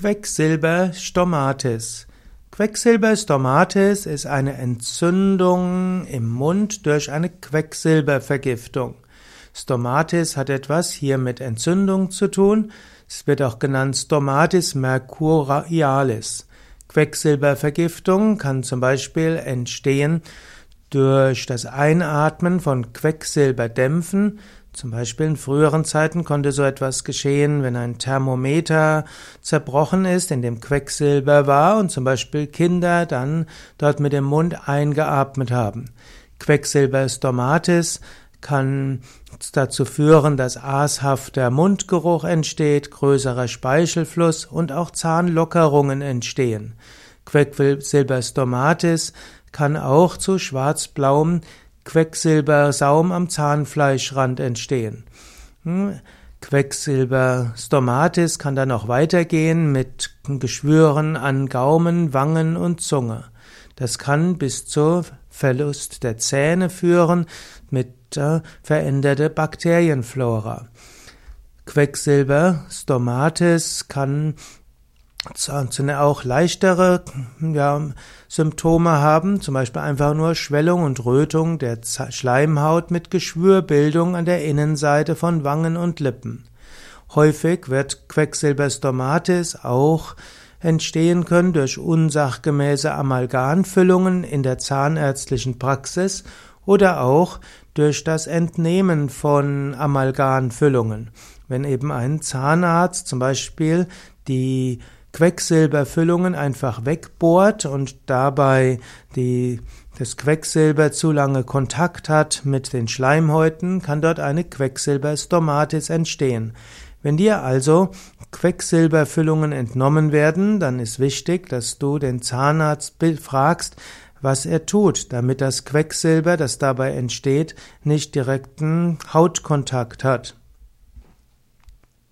Quecksilber stomatis. Quecksilber stomatis ist eine Entzündung im Mund durch eine Quecksilbervergiftung. Stomatis hat etwas hier mit Entzündung zu tun. Es wird auch genannt Stomatis mercurialis. Quecksilbervergiftung kann zum Beispiel entstehen durch das Einatmen von Quecksilberdämpfen, zum Beispiel in früheren Zeiten konnte so etwas geschehen, wenn ein Thermometer zerbrochen ist, in dem Quecksilber war und zum Beispiel Kinder dann dort mit dem Mund eingeatmet haben. Quecksilber Stomatis kann dazu führen, dass aashafter Mundgeruch entsteht, größerer Speichelfluss und auch Zahnlockerungen entstehen. Quecksilber Stomatis kann auch zu schwarzblauem Quecksilbersaum am Zahnfleischrand entstehen. Hm, Quecksilber Stomatis kann dann auch weitergehen mit Geschwüren an Gaumen, Wangen und Zunge. Das kann bis zu Verlust der Zähne führen mit äh, veränderter Bakterienflora. Quecksilber Stomatis kann auch leichtere ja, Symptome haben, zum Beispiel einfach nur Schwellung und Rötung der Schleimhaut mit Geschwürbildung an der Innenseite von Wangen und Lippen. Häufig wird Quecksilberstomatis auch entstehen können durch unsachgemäße Amalgamfüllungen in der zahnärztlichen Praxis oder auch durch das Entnehmen von Amalgamfüllungen. Wenn eben ein Zahnarzt zum Beispiel die Quecksilberfüllungen einfach wegbohrt und dabei die, das Quecksilber zu lange Kontakt hat mit den Schleimhäuten, kann dort eine Quecksilberstomatis entstehen. Wenn dir also Quecksilberfüllungen entnommen werden, dann ist wichtig, dass du den Zahnarzt fragst, was er tut, damit das Quecksilber, das dabei entsteht, nicht direkten Hautkontakt hat.